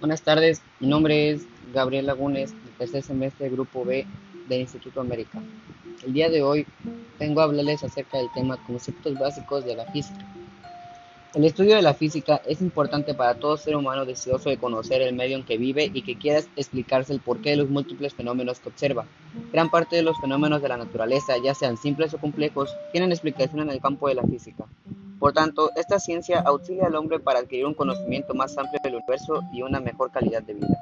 Buenas tardes, mi nombre es Gabriel Lagunes, del tercer semestre del Grupo B del Instituto América. El día de hoy vengo a hablarles acerca del tema conceptos básicos de la física. El estudio de la física es importante para todo ser humano deseoso de conocer el medio en que vive y que quiera explicarse el porqué de los múltiples fenómenos que observa. Gran parte de los fenómenos de la naturaleza, ya sean simples o complejos, tienen explicación en el campo de la física. Por tanto, esta ciencia auxilia al hombre para adquirir un conocimiento más amplio del universo y una mejor calidad de vida.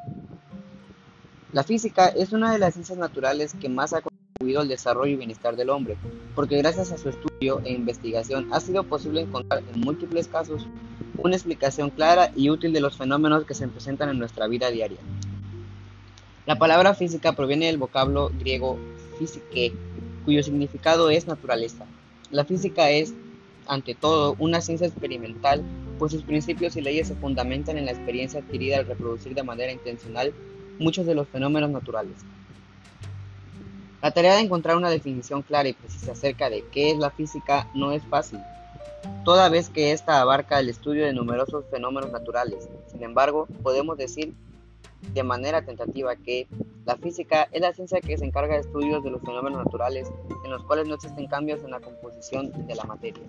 La física es una de las ciencias naturales que más ha contribuido al desarrollo y bienestar del hombre, porque gracias a su estudio e investigación ha sido posible encontrar en múltiples casos una explicación clara y útil de los fenómenos que se presentan en nuestra vida diaria. La palabra física proviene del vocablo griego physique, cuyo significado es naturaleza. La física es ante todo, una ciencia experimental, pues sus principios y leyes se fundamentan en la experiencia adquirida al reproducir de manera intencional muchos de los fenómenos naturales. La tarea de encontrar una definición clara y precisa acerca de qué es la física no es fácil, toda vez que ésta abarca el estudio de numerosos fenómenos naturales. Sin embargo, podemos decir de manera tentativa que la física es la ciencia que se encarga de estudios de los fenómenos naturales en los cuales no existen cambios en la composición de la materia.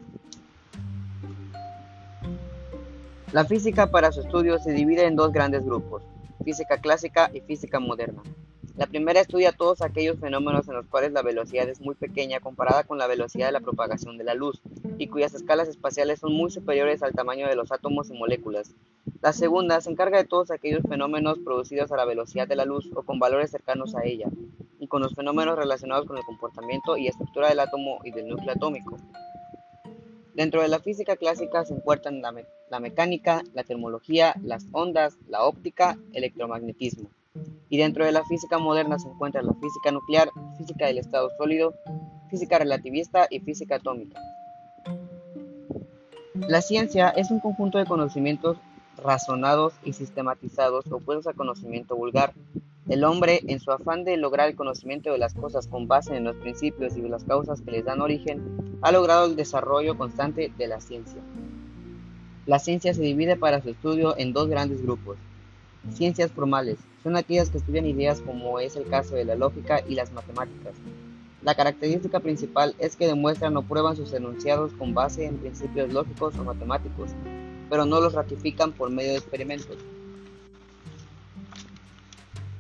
La física para su estudio se divide en dos grandes grupos, física clásica y física moderna. La primera estudia todos aquellos fenómenos en los cuales la velocidad es muy pequeña comparada con la velocidad de la propagación de la luz y cuyas escalas espaciales son muy superiores al tamaño de los átomos y moléculas. La segunda se encarga de todos aquellos fenómenos producidos a la velocidad de la luz o con valores cercanos a ella, y con los fenómenos relacionados con el comportamiento y estructura del átomo y del núcleo atómico. Dentro de la física clásica se encuentran la, mecánica, la termología, las ondas, la óptica, electromagnetismo. Y dentro de la física moderna se encuentra la física nuclear, física del estado sólido, física relativista y física atómica. La ciencia es un conjunto de conocimientos razonados y sistematizados opuestos al conocimiento vulgar, el hombre, en su afán de lograr el conocimiento de las cosas con base en los principios y las causas que les dan origen, ha logrado el desarrollo constante de la ciencia. La ciencia se divide para su estudio en dos grandes grupos. Ciencias formales son aquellas que estudian ideas como es el caso de la lógica y las matemáticas. La característica principal es que demuestran o prueban sus enunciados con base en principios lógicos o matemáticos, pero no los ratifican por medio de experimentos.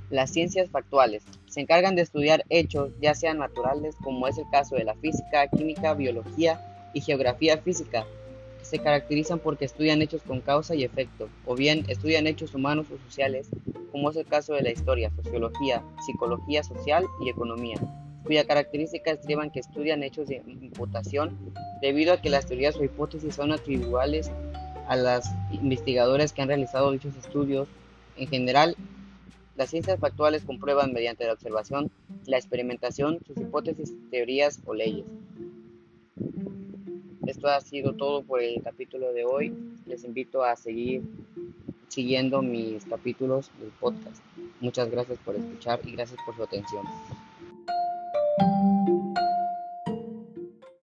Las ciencias factuales se encargan de estudiar hechos, ya sean naturales, como es el caso de la física, química, biología y geografía física, se caracterizan porque estudian hechos con causa y efecto, o bien estudian hechos humanos o sociales, como es el caso de la historia, sociología, psicología social y economía, cuya característica estriban que estudian hechos de imputación debido a que las teorías o hipótesis son atribuibles a los investigadores que han realizado dichos estudios. En general, las ciencias factuales comprueban mediante la observación, la experimentación, sus hipótesis, teorías o leyes. Esto ha sido todo por el capítulo de hoy. Les invito a seguir siguiendo mis capítulos del podcast. Muchas gracias por escuchar y gracias por su atención.